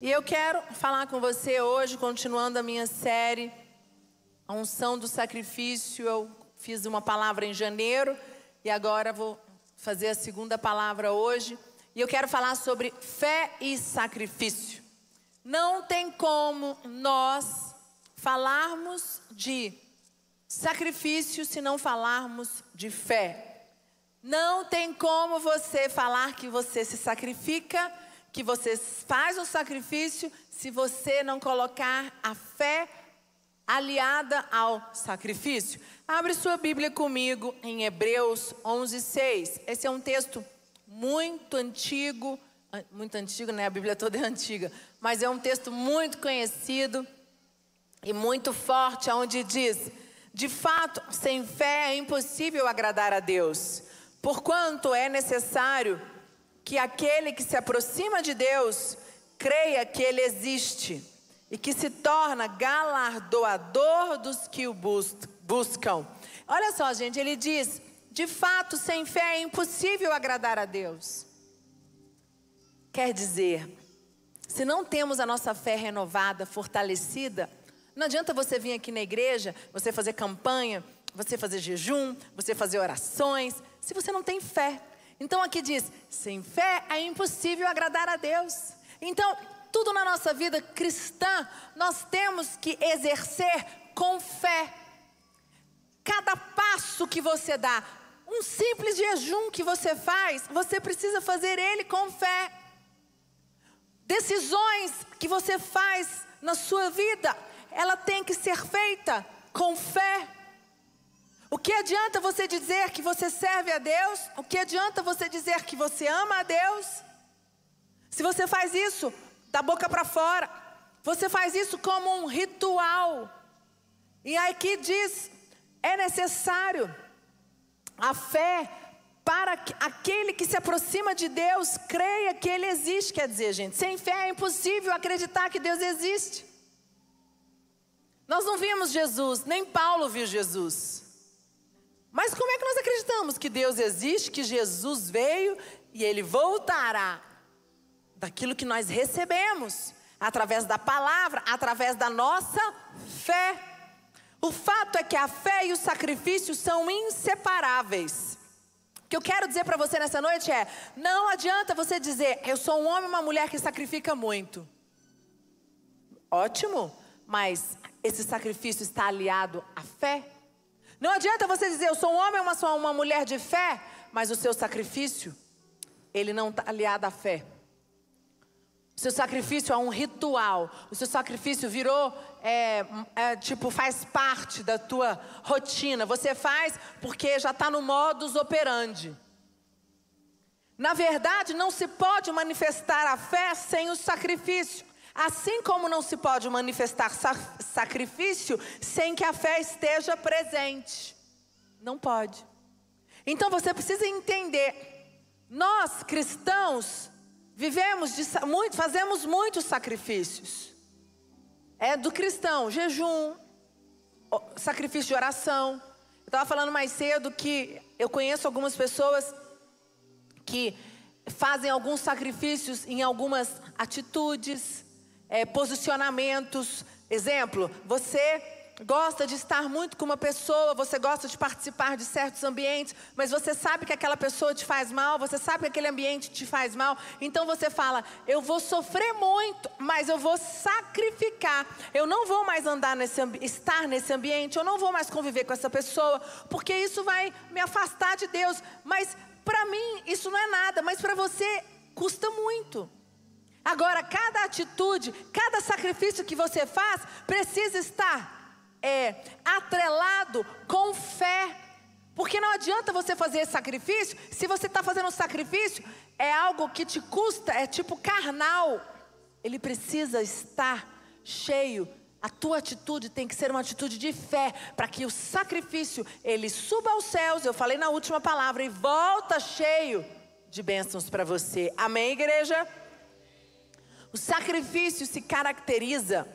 E eu quero falar com você hoje, continuando a minha série, a unção do sacrifício. Eu fiz uma palavra em janeiro e agora vou fazer a segunda palavra hoje. E eu quero falar sobre fé e sacrifício. Não tem como nós falarmos de sacrifício se não falarmos de fé. Não tem como você falar que você se sacrifica que você faz o sacrifício se você não colocar a fé aliada ao sacrifício. Abre sua Bíblia comigo em Hebreus 11:6. Esse é um texto muito antigo, muito antigo, né? A Bíblia toda é antiga, mas é um texto muito conhecido e muito forte, onde diz: De fato, sem fé é impossível agradar a Deus, porquanto é necessário que aquele que se aproxima de Deus creia que Ele existe e que se torna galardoador dos que o buscam. Olha só, gente, ele diz: de fato, sem fé é impossível agradar a Deus. Quer dizer, se não temos a nossa fé renovada, fortalecida, não adianta você vir aqui na igreja, você fazer campanha, você fazer jejum, você fazer orações, se você não tem fé. Então aqui diz: sem fé é impossível agradar a Deus. Então, tudo na nossa vida cristã, nós temos que exercer com fé. Cada passo que você dá, um simples jejum que você faz, você precisa fazer ele com fé. Decisões que você faz na sua vida, ela tem que ser feita com fé. O que adianta você dizer que você serve a Deus? O que adianta você dizer que você ama a Deus? Se você faz isso da boca para fora, você faz isso como um ritual. E aqui diz: é necessário a fé para que aquele que se aproxima de Deus creia que Ele existe. Quer dizer, gente, sem fé é impossível acreditar que Deus existe. Nós não vimos Jesus, nem Paulo viu Jesus. Mas como é que nós acreditamos que Deus existe, que Jesus veio e ele voltará? Daquilo que nós recebemos, através da palavra, através da nossa fé. O fato é que a fé e o sacrifício são inseparáveis. O que eu quero dizer para você nessa noite é: não adianta você dizer, eu sou um homem ou uma mulher que sacrifica muito. Ótimo, mas esse sacrifício está aliado à fé? Não adianta você dizer, eu sou um homem ou uma, uma mulher de fé, mas o seu sacrifício, ele não está aliado à fé. O seu sacrifício é um ritual. O seu sacrifício virou, é, é, tipo, faz parte da tua rotina. Você faz porque já está no modus operandi. Na verdade, não se pode manifestar a fé sem o sacrifício. Assim como não se pode manifestar sacrifício sem que a fé esteja presente. Não pode. Então você precisa entender. Nós cristãos vivemos de muito, fazemos muitos sacrifícios. É do cristão, jejum, sacrifício de oração. Eu estava falando mais cedo que eu conheço algumas pessoas que fazem alguns sacrifícios em algumas atitudes, é, posicionamentos. Exemplo, você gosta de estar muito com uma pessoa, você gosta de participar de certos ambientes, mas você sabe que aquela pessoa te faz mal, você sabe que aquele ambiente te faz mal, então você fala: eu vou sofrer muito, mas eu vou sacrificar. Eu não vou mais andar nesse estar nesse ambiente, eu não vou mais conviver com essa pessoa, porque isso vai me afastar de Deus. Mas para mim isso não é nada, mas para você custa muito. Agora, cada atitude, cada sacrifício que você faz, precisa estar é, atrelado com fé. Porque não adianta você fazer esse sacrifício, se você está fazendo um sacrifício, é algo que te custa, é tipo carnal. Ele precisa estar cheio. A tua atitude tem que ser uma atitude de fé, para que o sacrifício ele suba aos céus. Eu falei na última palavra e volta cheio de bênçãos para você. Amém, igreja? O sacrifício se caracteriza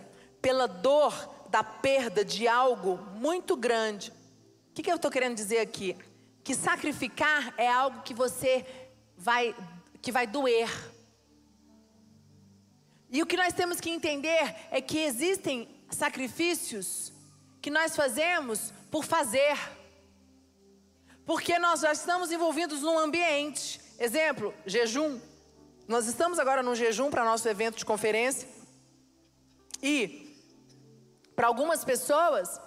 pela dor da perda de algo muito grande. O que, que eu estou querendo dizer aqui? Que sacrificar é algo que você vai, que vai doer. E o que nós temos que entender é que existem sacrifícios que nós fazemos por fazer. Porque nós já estamos envolvidos num ambiente. Exemplo, jejum. Nós estamos agora num jejum para nosso evento de conferência. E para algumas pessoas,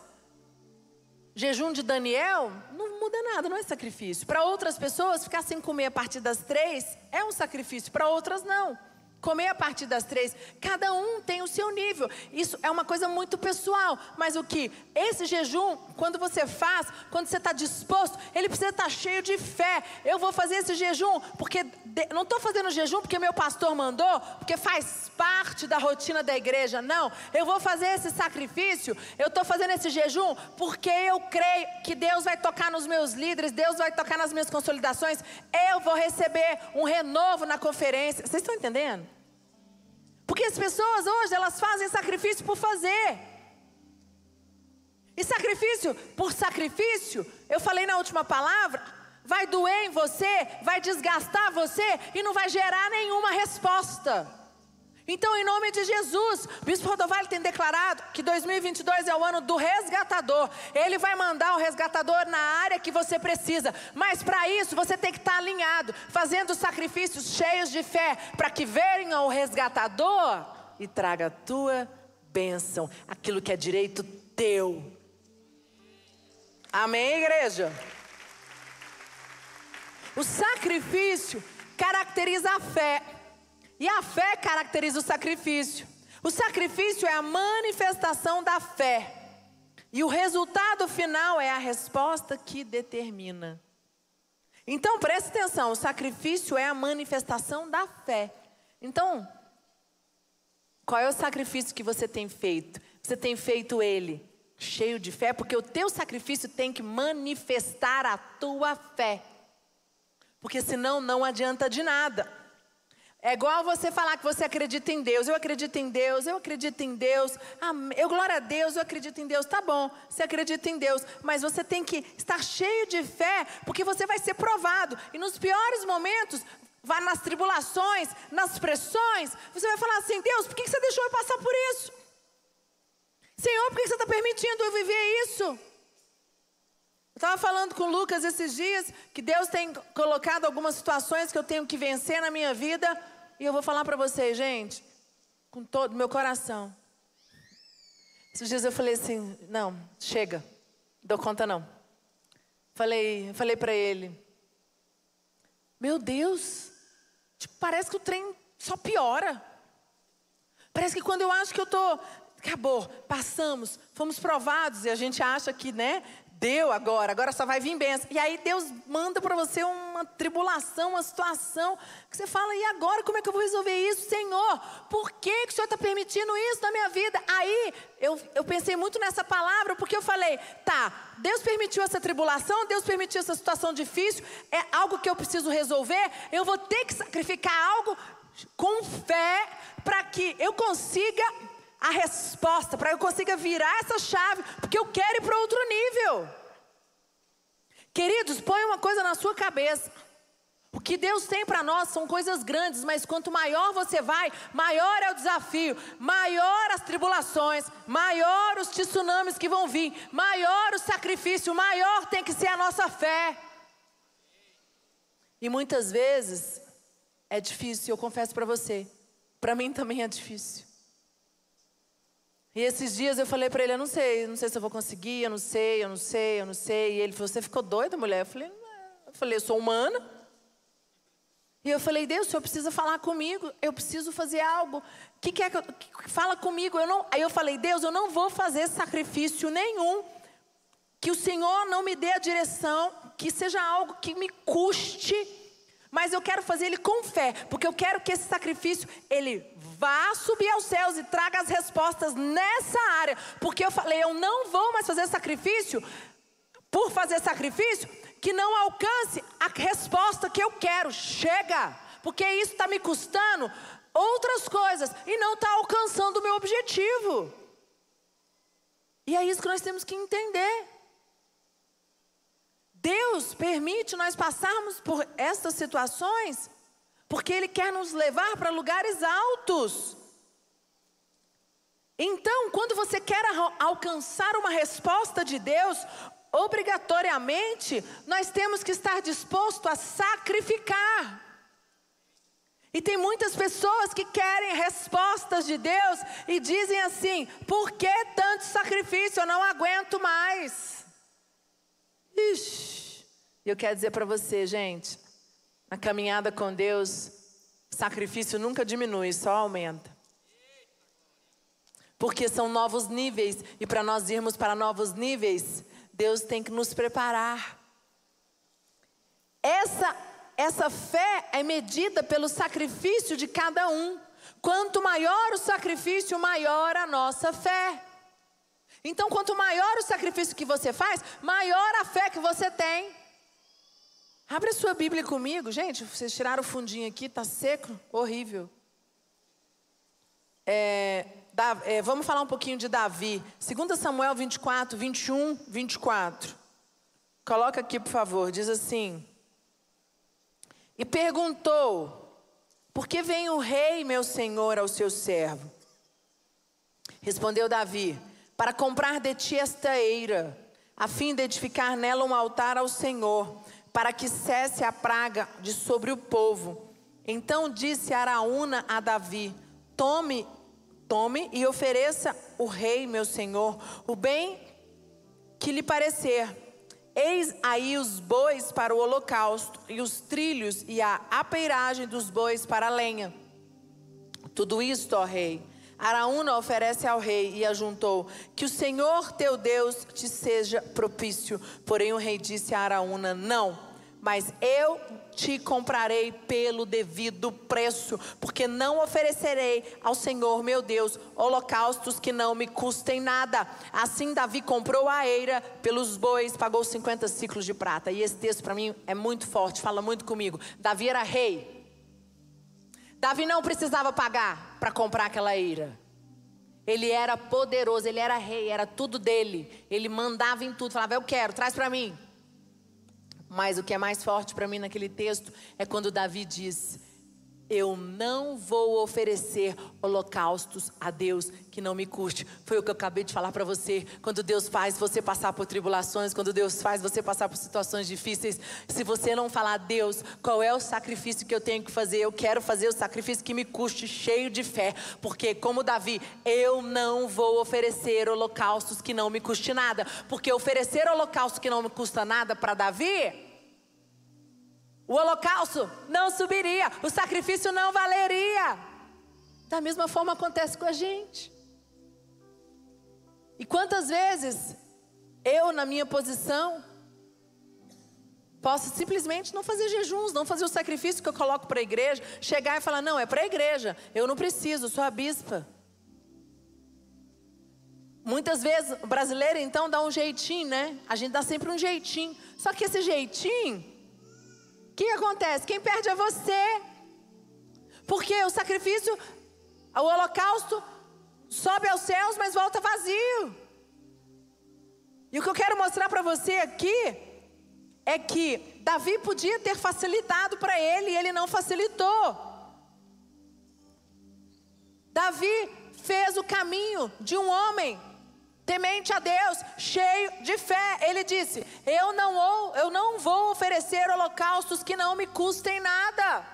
jejum de Daniel não muda nada, não é sacrifício. Para outras pessoas, ficar sem comer a partir das três é um sacrifício. Para outras, não comer a partir das três. Cada um tem o seu nível. Isso é uma coisa muito pessoal. Mas o que? Esse jejum, quando você faz, quando você está disposto, ele precisa estar tá cheio de fé. Eu vou fazer esse jejum porque não estou fazendo jejum porque meu pastor mandou, porque faz parte da rotina da igreja. Não. Eu vou fazer esse sacrifício. Eu estou fazendo esse jejum porque eu creio que Deus vai tocar nos meus líderes, Deus vai tocar nas minhas consolidações. Eu vou receber um renovo na conferência. Vocês estão entendendo? Porque as pessoas hoje, elas fazem sacrifício por fazer. E sacrifício por sacrifício, eu falei na última palavra, vai doer em você, vai desgastar você e não vai gerar nenhuma resposta. Então, em nome de Jesus, o Bispo Rodovalho tem declarado que 2022 é o ano do resgatador. Ele vai mandar o resgatador na área que você precisa. Mas para isso, você tem que estar alinhado, fazendo sacrifícios cheios de fé, para que venha o resgatador e traga a tua bênção, aquilo que é direito teu. Amém, igreja? O sacrifício caracteriza a fé. E a fé caracteriza o sacrifício. O sacrifício é a manifestação da fé. E o resultado final é a resposta que determina. Então preste atenção: o sacrifício é a manifestação da fé. Então, qual é o sacrifício que você tem feito? Você tem feito ele cheio de fé, porque o teu sacrifício tem que manifestar a tua fé. Porque senão não adianta de nada. É igual você falar que você acredita em Deus. Eu acredito em Deus, eu acredito em Deus. Eu glória a Deus, eu acredito em Deus. Tá bom, você acredita em Deus, mas você tem que estar cheio de fé, porque você vai ser provado. E nos piores momentos, vai nas tribulações, nas pressões, você vai falar assim: Deus, por que você deixou eu passar por isso? Senhor, por que você está permitindo eu viver isso? Eu estava falando com o Lucas esses dias que Deus tem colocado algumas situações que eu tenho que vencer na minha vida e eu vou falar para vocês, gente, com todo o meu coração. Esses dias eu falei assim: não, chega, dou conta não. Falei, falei para ele: meu Deus, tipo, parece que o trem só piora. Parece que quando eu acho que eu tô acabou, passamos, fomos provados e a gente acha que, né, deu agora, agora só vai vir bênção. E aí Deus manda para você uma tribulação, uma situação, que você fala, e agora como é que eu vou resolver isso, Senhor? Por que, que o Senhor está permitindo isso na minha vida? Aí eu, eu pensei muito nessa palavra, porque eu falei, tá, Deus permitiu essa tribulação, Deus permitiu essa situação difícil, é algo que eu preciso resolver, eu vou ter que sacrificar algo com fé para que eu consiga a resposta, para eu consiga virar essa chave, porque eu quero ir para outro nível. Queridos, põe uma coisa na sua cabeça. O que Deus tem para nós são coisas grandes, mas quanto maior você vai, maior é o desafio, maior as tribulações, maior os tsunamis que vão vir, maior o sacrifício, maior tem que ser a nossa fé. E muitas vezes é difícil, eu confesso para você, para mim também é difícil. E esses dias eu falei para ele, eu não sei, não sei se eu vou conseguir, eu não sei, eu não sei, eu não sei. E ele falou, você ficou doida, mulher? Eu falei, eu falei, eu sou humana. E eu falei, Deus, o Senhor precisa falar comigo, eu preciso fazer algo. Que, que é que, eu, que fala comigo? Eu não, aí eu falei, Deus, eu não vou fazer sacrifício nenhum. Que o Senhor não me dê a direção, que seja algo que me custe mas eu quero fazer ele com fé, porque eu quero que esse sacrifício ele vá subir aos céus e traga as respostas nessa área, porque eu falei, eu não vou mais fazer sacrifício por fazer sacrifício que não alcance a resposta que eu quero. Chega, porque isso está me custando outras coisas e não está alcançando o meu objetivo. E é isso que nós temos que entender. Deus permite nós passarmos por essas situações porque Ele quer nos levar para lugares altos. Então, quando você quer alcançar uma resposta de Deus, obrigatoriamente nós temos que estar disposto a sacrificar. E tem muitas pessoas que querem respostas de Deus e dizem assim: por que tanto sacrifício? Eu não aguento mais. Ixi, eu quero dizer para você, gente, na caminhada com Deus, sacrifício nunca diminui, só aumenta. Porque são novos níveis, e para nós irmos para novos níveis, Deus tem que nos preparar. Essa essa fé é medida pelo sacrifício de cada um. Quanto maior o sacrifício, maior a nossa fé. Então, quanto maior o sacrifício que você faz, maior a fé que você tem. Abre a sua Bíblia comigo, gente. Vocês tiraram o fundinho aqui, tá seco, horrível. É, da, é, vamos falar um pouquinho de Davi. 2 Samuel 24, 21, 24. Coloca aqui, por favor. Diz assim: e perguntou: Por que vem o rei, meu senhor, ao seu servo? Respondeu Davi: Para comprar de ti esta eira, a fim de edificar nela um altar ao Senhor, para que cesse a praga de sobre o povo. Então disse Araúna a Davi: Tome, tome e ofereça o rei, meu senhor, o bem que lhe parecer Eis aí os bois para o holocausto, e os trilhos e a apeiragem dos bois para a lenha. Tudo isto, ó rei, Araúna oferece ao rei e ajuntou: Que o Senhor teu Deus te seja propício. Porém, o rei disse a Araúna: Não, mas eu te comprarei pelo devido preço, porque não oferecerei ao Senhor meu Deus holocaustos que não me custem nada. Assim Davi comprou a eira pelos bois, pagou 50 ciclos de prata. E esse texto para mim é muito forte, fala muito comigo. Davi era rei. Davi não precisava pagar para comprar aquela eira. Ele era poderoso, ele era rei, era tudo dele. Ele mandava em tudo, falava: "Eu quero, traz para mim". Mas o que é mais forte para mim naquele texto é quando Davi diz: Eu não vou oferecer holocaustos a Deus que não me custe. Foi o que eu acabei de falar para você. Quando Deus faz você passar por tribulações, quando Deus faz você passar por situações difíceis, se você não falar, Deus, qual é o sacrifício que eu tenho que fazer? Eu quero fazer o sacrifício que me custe, cheio de fé. Porque, como Davi, eu não vou oferecer holocaustos que não me custe nada. Porque oferecer holocausto que não me custa nada para Davi o holocausto não subiria, o sacrifício não valeria. Da mesma forma acontece com a gente. E quantas vezes eu, na minha posição, posso simplesmente não fazer jejuns, não fazer o sacrifício que eu coloco para a igreja, chegar e falar: não, é para a igreja, eu não preciso, sou a bispa. Muitas vezes o brasileiro então dá um jeitinho, né? A gente dá sempre um jeitinho. Só que esse jeitinho o que acontece? Quem perde é você. Porque o sacrifício, o holocausto, sobe aos céus, mas volta vazio. E o que eu quero mostrar para você aqui é que Davi podia ter facilitado para ele e ele não facilitou. Davi fez o caminho de um homem temente a Deus, cheio de fé. Ele disse: Eu não, eu não vou oferecer holocaustos que não me custem nada.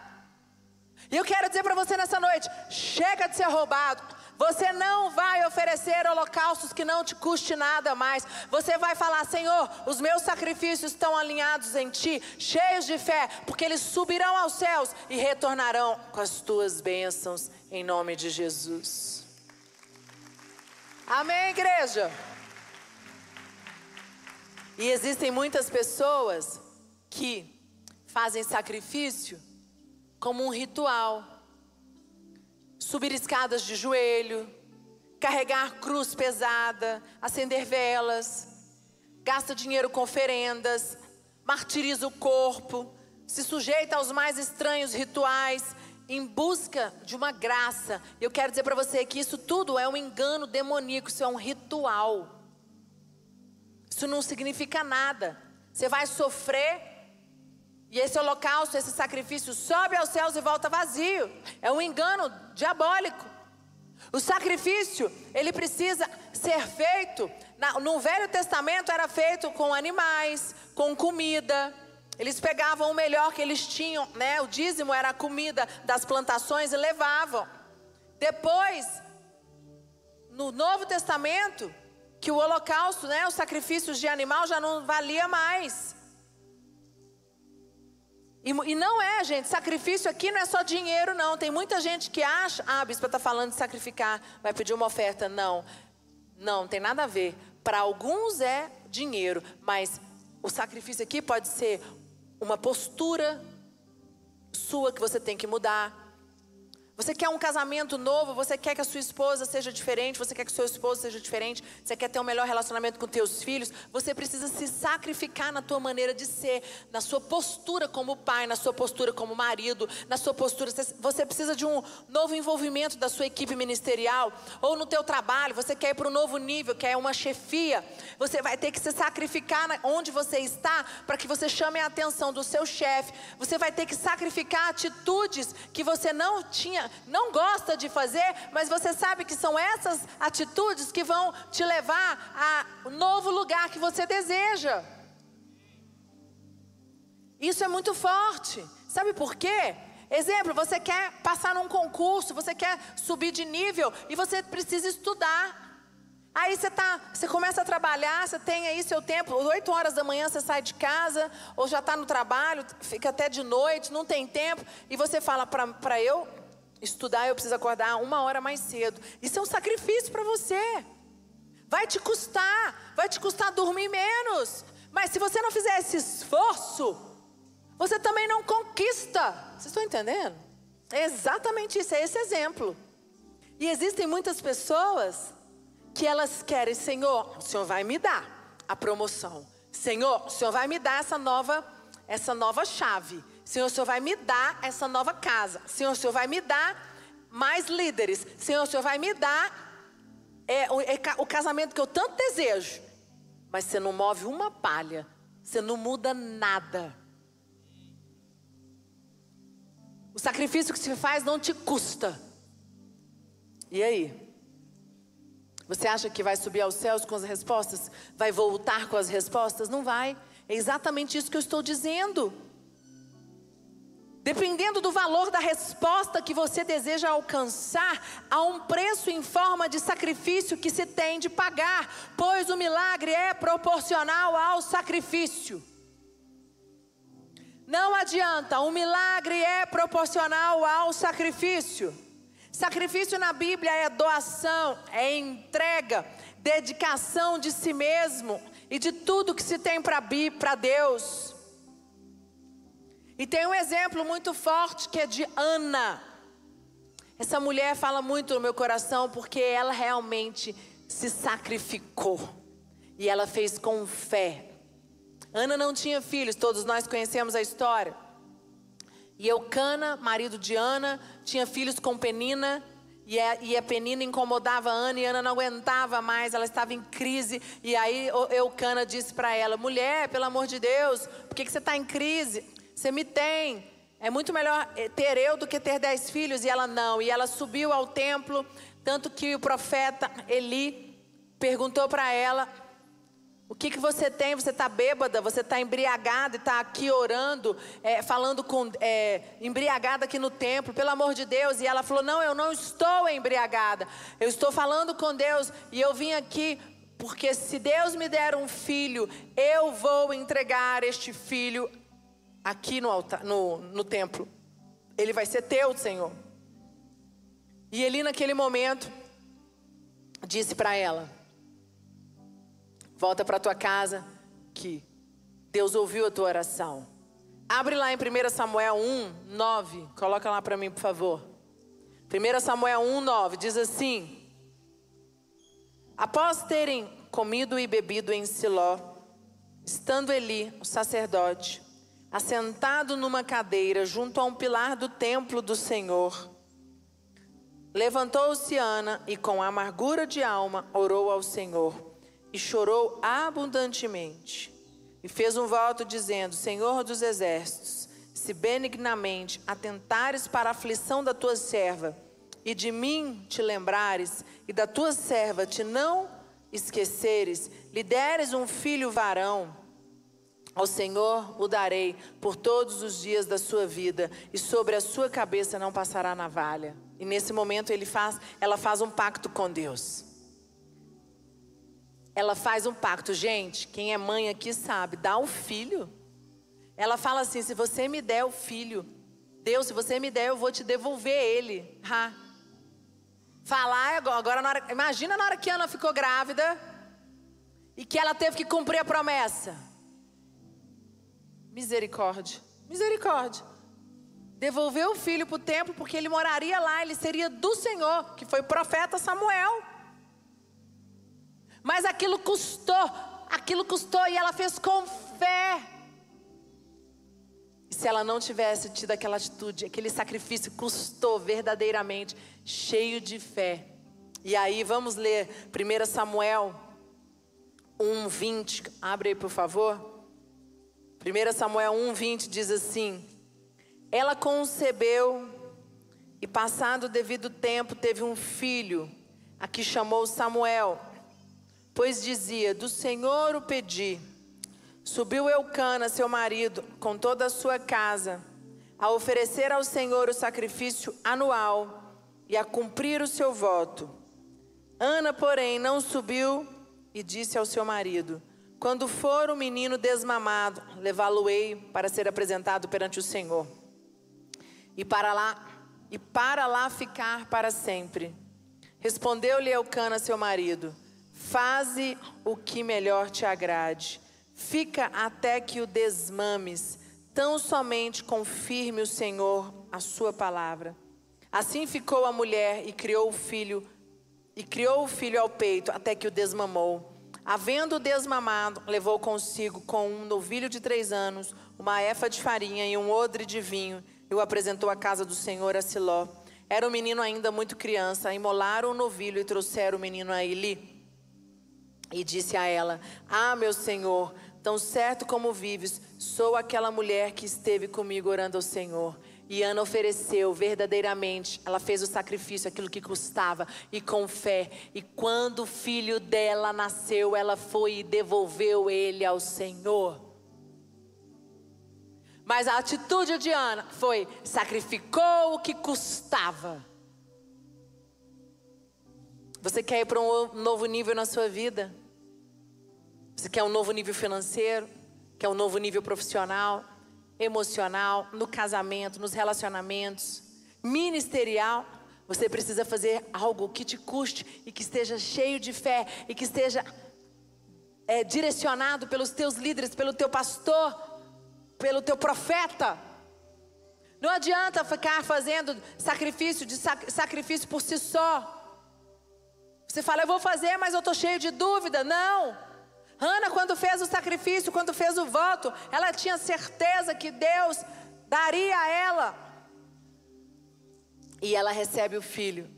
E eu quero dizer para você nessa noite: chega de ser roubado. Você não vai oferecer holocaustos que não te custe nada mais. Você vai falar: Senhor, os meus sacrifícios estão alinhados em ti, cheios de fé, porque eles subirão aos céus e retornarão com as tuas bênçãos, em nome de Jesus. Amém, igreja? E existem muitas pessoas que fazem sacrifício como um ritual. Subir escadas de joelho, carregar cruz pesada, acender velas, gasta dinheiro com oferendas, martiriza o corpo, se sujeita aos mais estranhos rituais, em busca de uma graça. Eu quero dizer para você que isso tudo é um engano demoníaco, isso é um ritual. Isso não significa nada. Você vai sofrer e esse holocausto, esse sacrifício sobe aos céus e volta vazio. É um engano diabólico. O sacrifício, ele precisa ser feito. No Velho Testamento era feito com animais, com comida. Eles pegavam o melhor que eles tinham, né? O dízimo era a comida das plantações e levavam. Depois, no Novo Testamento, que o holocausto, né, os sacrifícios de animal já não valia mais. E, e, não é, gente, sacrifício aqui não é só dinheiro, não. Tem muita gente que acha, ah, a bispa está falando de sacrificar, vai pedir uma oferta. Não, não, não tem nada a ver. Para alguns é dinheiro, mas o sacrifício aqui pode ser uma postura sua que você tem que mudar. Você quer um casamento novo, você quer que a sua esposa seja diferente, você quer que o seu esposo seja diferente, você quer ter um melhor relacionamento com teus filhos, você precisa se sacrificar na tua maneira de ser, na sua postura como pai, na sua postura como marido, na sua postura, você precisa de um novo envolvimento da sua equipe ministerial, ou no teu trabalho, você quer ir para um novo nível, que é uma chefia, você vai ter que se sacrificar onde você está, para que você chame a atenção do seu chefe, você vai ter que sacrificar atitudes que você não tinha não gosta de fazer, mas você sabe que são essas atitudes que vão te levar a novo lugar que você deseja. Isso é muito forte. Sabe por quê? Exemplo, você quer passar num concurso, você quer subir de nível e você precisa estudar. Aí você tá, você começa a trabalhar, você tem aí seu tempo, 8 horas da manhã você sai de casa, ou já está no trabalho, fica até de noite, não tem tempo, e você fala para eu estudar, eu preciso acordar uma hora mais cedo. Isso é um sacrifício para você. Vai te custar, vai te custar dormir menos. Mas se você não fizer esse esforço, você também não conquista. Vocês estão entendendo? É exatamente isso, é esse exemplo. E existem muitas pessoas que elas querem, Senhor, o Senhor vai me dar a promoção. Senhor, o Senhor vai me dar essa nova, essa nova chave. Senhor, o Senhor vai me dar essa nova casa. Senhor, o Senhor vai me dar mais líderes. Senhor, o Senhor vai me dar é, o, é, o casamento que eu tanto desejo. Mas você não move uma palha. Você não muda nada. O sacrifício que se faz não te custa. E aí? Você acha que vai subir aos céus com as respostas? Vai voltar com as respostas? Não vai. É exatamente isso que eu estou dizendo. Dependendo do valor da resposta que você deseja alcançar, há um preço em forma de sacrifício que se tem de pagar, pois o milagre é proporcional ao sacrifício. Não adianta, o milagre é proporcional ao sacrifício. Sacrifício na Bíblia é doação, é entrega, dedicação de si mesmo e de tudo que se tem para Deus. E tem um exemplo muito forte que é de Ana. Essa mulher fala muito no meu coração porque ela realmente se sacrificou. E ela fez com fé. Ana não tinha filhos, todos nós conhecemos a história. E Eucana, marido de Ana, tinha filhos com Penina. E a, e a Penina incomodava Ana e Ana não aguentava mais, ela estava em crise. E aí Eucana disse para ela: Mulher, pelo amor de Deus, por que, que você está em crise? Você me tem. É muito melhor eh, ter eu do que ter dez filhos. E ela não. E ela subiu ao templo. Tanto que o profeta Eli perguntou para ela: O que, que você tem? Você está bêbada? Você está embriagada e está aqui orando, é, falando com. É, embriagada aqui no templo, pelo amor de Deus. E ela falou: Não, eu não estou embriagada. Eu estou falando com Deus. E eu vim aqui porque se Deus me der um filho, eu vou entregar este filho aqui no, altar, no, no templo. Ele vai ser teu, Senhor. E ele, naquele momento, disse para ela: Volta para tua casa, que Deus ouviu a tua oração. Abre lá em 1 Samuel 1, 9. Coloca lá para mim, por favor. 1 Samuel 1, 9 diz assim: Após terem comido e bebido em Siló, estando Eli, o sacerdote, assentado numa cadeira junto a um pilar do templo do Senhor. Levantou-se Ana e, com amargura de alma, orou ao Senhor e chorou abundantemente. E fez um voto dizendo: Senhor dos exércitos, se benignamente atentares para a aflição da tua serva, e de mim te lembrares, e da tua serva te não esqueceres, lhe deres um filho varão, ao Senhor o darei por todos os dias da sua vida, e sobre a sua cabeça não passará navalha. E nesse momento ele faz, ela faz um pacto com Deus. Ela faz um pacto, gente. Quem é mãe aqui sabe, dá o filho. Ela fala assim: se você me der o filho, Deus, se você me der, eu vou te devolver ele. Ha. Falar agora, na hora, imagina na hora que Ana ficou grávida e que ela teve que cumprir a promessa. Misericórdia, misericórdia. Devolveu o filho para o templo porque ele moraria lá, ele seria do Senhor, que foi o profeta Samuel. Mas aquilo custou, aquilo custou e ela fez com fé. E se ela não tivesse tido aquela atitude, aquele sacrifício custou verdadeiramente, cheio de fé. E aí vamos ler 1 Samuel 1:20. Abre aí, por favor. 1 Samuel 1:20 diz assim: Ela concebeu e passado o devido tempo teve um filho, a que chamou Samuel, pois dizia: Do Senhor o pedi. Subiu Eucana, seu marido, com toda a sua casa, a oferecer ao Senhor o sacrifício anual e a cumprir o seu voto. Ana, porém, não subiu e disse ao seu marido: Quando for o menino desmamado, levá-lo-ei para ser apresentado perante o Senhor. E para lá e para lá ficar para sempre. Respondeu-lhe Eucana, seu marido: Faze o que melhor te agrade. Fica até que o desmames, tão somente confirme o Senhor a sua palavra. Assim ficou a mulher e criou o filho, e criou o filho ao peito até que o desmamou. Havendo desmamado, levou consigo com um novilho de três anos, uma efa de farinha e um odre de vinho, e o apresentou à casa do Senhor a Siló. Era o um menino ainda muito criança, imolaram o novilho e trouxeram o menino a Eli. E disse a ela: Ah, meu senhor, Tão certo como vives, sou aquela mulher que esteve comigo orando ao Senhor. E Ana ofereceu verdadeiramente, ela fez o sacrifício, aquilo que custava, e com fé. E quando o filho dela nasceu, ela foi e devolveu ele ao Senhor. Mas a atitude de Ana foi: sacrificou o que custava. Você quer ir para um novo nível na sua vida? Você quer um novo nível financeiro? Quer um novo nível profissional, emocional, no casamento, nos relacionamentos, ministerial? Você precisa fazer algo que te custe e que esteja cheio de fé e que esteja é, direcionado pelos teus líderes, pelo teu pastor, pelo teu profeta. Não adianta ficar fazendo sacrifício de sac, sacrifício por si só. Você fala, eu vou fazer, mas eu estou cheio de dúvida. Não. Ana, quando fez o sacrifício, quando fez o voto, ela tinha certeza que Deus daria a ela. E ela recebe o filho.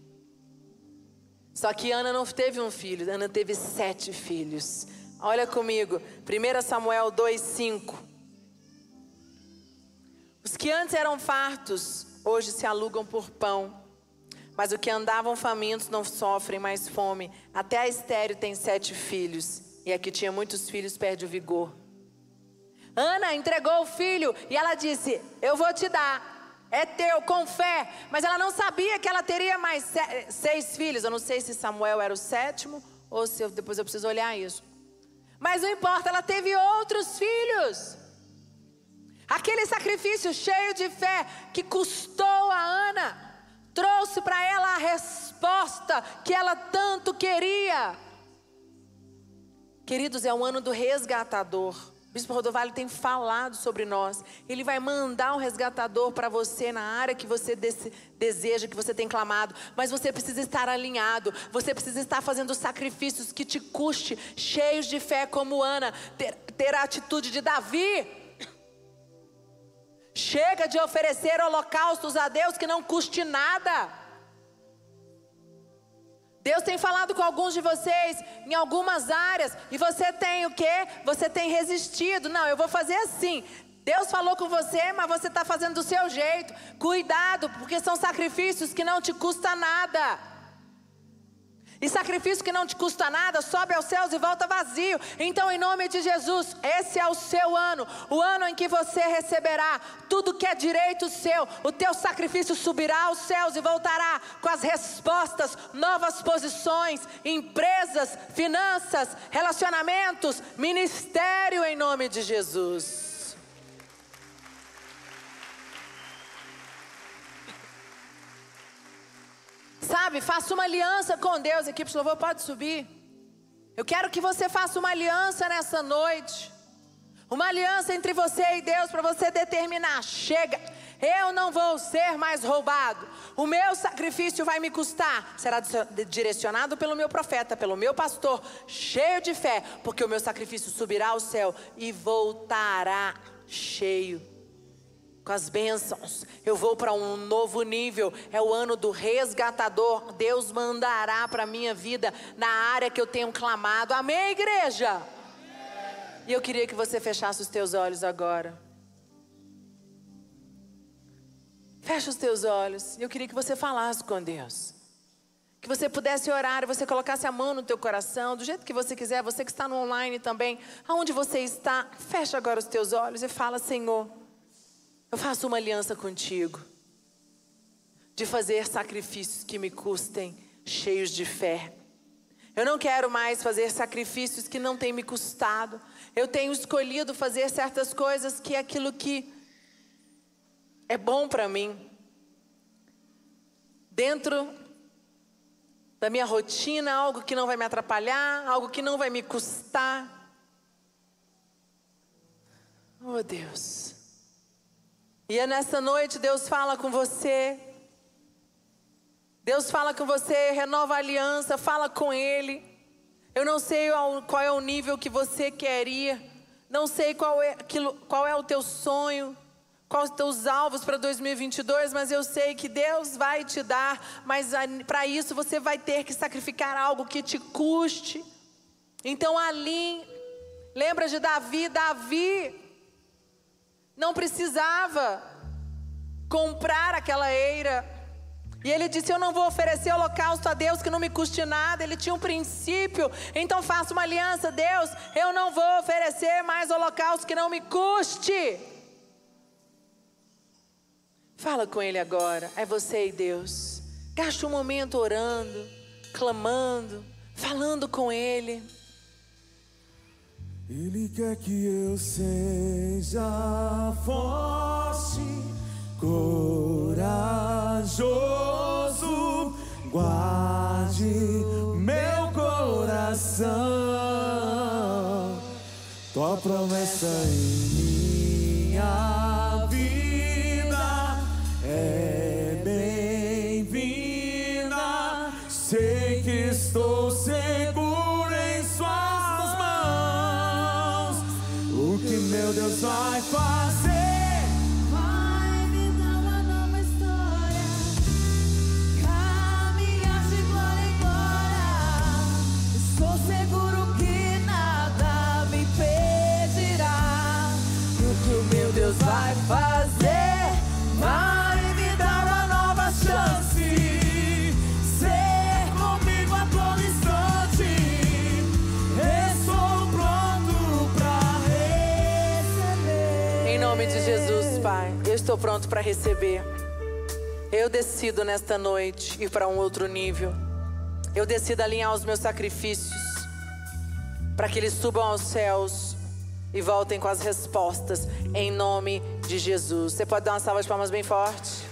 Só que Ana não teve um filho, Ana teve sete filhos. Olha comigo, 1 Samuel 2,5. Os que antes eram fartos, hoje se alugam por pão. Mas os que andavam famintos não sofrem mais fome. Até a estéreo tem sete filhos e a que tinha muitos filhos perde o vigor. Ana entregou o filho e ela disse: Eu vou te dar. É teu, com fé. Mas ela não sabia que ela teria mais seis filhos. Eu não sei se Samuel era o sétimo ou se eu, depois eu preciso olhar isso. Mas não importa, ela teve outros filhos. Aquele sacrifício cheio de fé que custou a Ana, trouxe para ela a resposta que ela tanto queria. Queridos, é um ano do resgatador. O Bispo Rodovalho tem falado sobre nós. Ele vai mandar um resgatador para você na área que você deseja, que você tem clamado. Mas você precisa estar alinhado. Você precisa estar fazendo sacrifícios que te custe, cheios de fé como Ana. Ter, ter a atitude de Davi. Chega de oferecer holocaustos a Deus que não custe nada. Deus tem falado com alguns de vocês em algumas áreas e você tem o quê? Você tem resistido. Não, eu vou fazer assim. Deus falou com você, mas você está fazendo do seu jeito. Cuidado, porque são sacrifícios que não te custam nada. E sacrifício que não te custa nada, sobe aos céus e volta vazio. Então, em nome de Jesus, esse é o seu ano, o ano em que você receberá tudo que é direito seu. O teu sacrifício subirá aos céus e voltará com as respostas, novas posições, empresas, finanças, relacionamentos, ministério em nome de Jesus. Sabe, faça uma aliança com Deus. Equipe de louvor, pode subir. Eu quero que você faça uma aliança nessa noite. Uma aliança entre você e Deus para você determinar: chega, eu não vou ser mais roubado. O meu sacrifício vai me custar. Será direcionado pelo meu profeta, pelo meu pastor, cheio de fé, porque o meu sacrifício subirá ao céu e voltará cheio com as bênçãos. Eu vou para um novo nível. É o ano do resgatador. Deus mandará para a minha vida na área que eu tenho clamado. Amém, igreja? Amém. E eu queria que você fechasse os teus olhos agora. Fecha os teus olhos. Eu queria que você falasse com Deus. Que você pudesse orar você colocasse a mão no teu coração, do jeito que você quiser, você que está no online também, aonde você está, fecha agora os teus olhos e fala, Senhor, eu faço uma aliança contigo de fazer sacrifícios que me custem cheios de fé. Eu não quero mais fazer sacrifícios que não têm me custado. Eu tenho escolhido fazer certas coisas que é aquilo que é bom para mim. Dentro da minha rotina, algo que não vai me atrapalhar, algo que não vai me custar. Oh Deus. E é nessa noite Deus fala com você. Deus fala com você, renova a aliança, fala com Ele. Eu não sei qual é o nível que você quer ir, não sei qual é, aquilo, qual é o teu sonho, quais os teus alvos para 2022, mas eu sei que Deus vai te dar, mas para isso você vai ter que sacrificar algo que te custe. Então ali, lembra de Davi? Davi não precisava comprar aquela eira. E ele disse: Eu não vou oferecer holocausto a Deus que não me custe nada. Ele tinha um princípio, então faça uma aliança. Deus, eu não vou oferecer mais holocausto que não me custe. Fala com Ele agora, é você e Deus. Gaste um momento orando, clamando, falando com Ele. Ele quer que eu seja forte, corajoso, guarde meu coração. Tua promessa em minha vida é bem-vinda. Sei que estou Deus vai fazer. Estou pronto para receber. Eu decido nesta noite ir para um outro nível. Eu decido alinhar os meus sacrifícios para que eles subam aos céus e voltem com as respostas em nome de Jesus. Você pode dar uma salva de palmas bem forte?